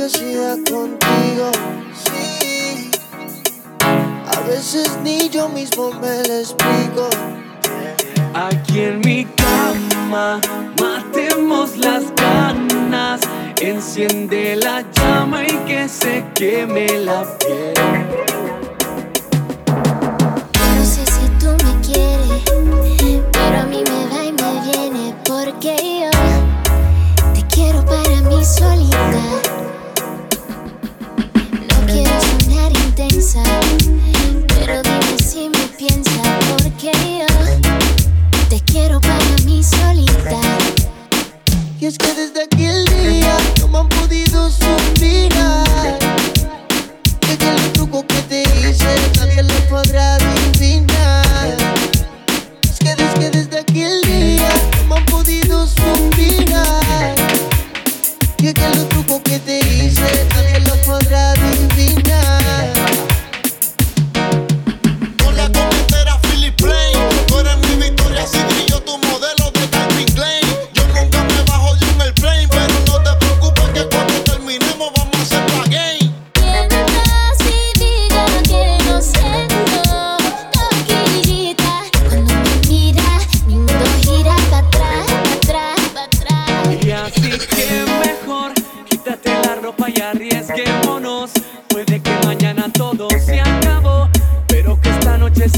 curiosidad contigo. Sí. A veces ni yo mismo me lo explico. Aquí en mi cama matemos las ganas. Enciende la llama y que se queme la piel.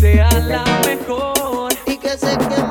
sea la mejor. Y que se quede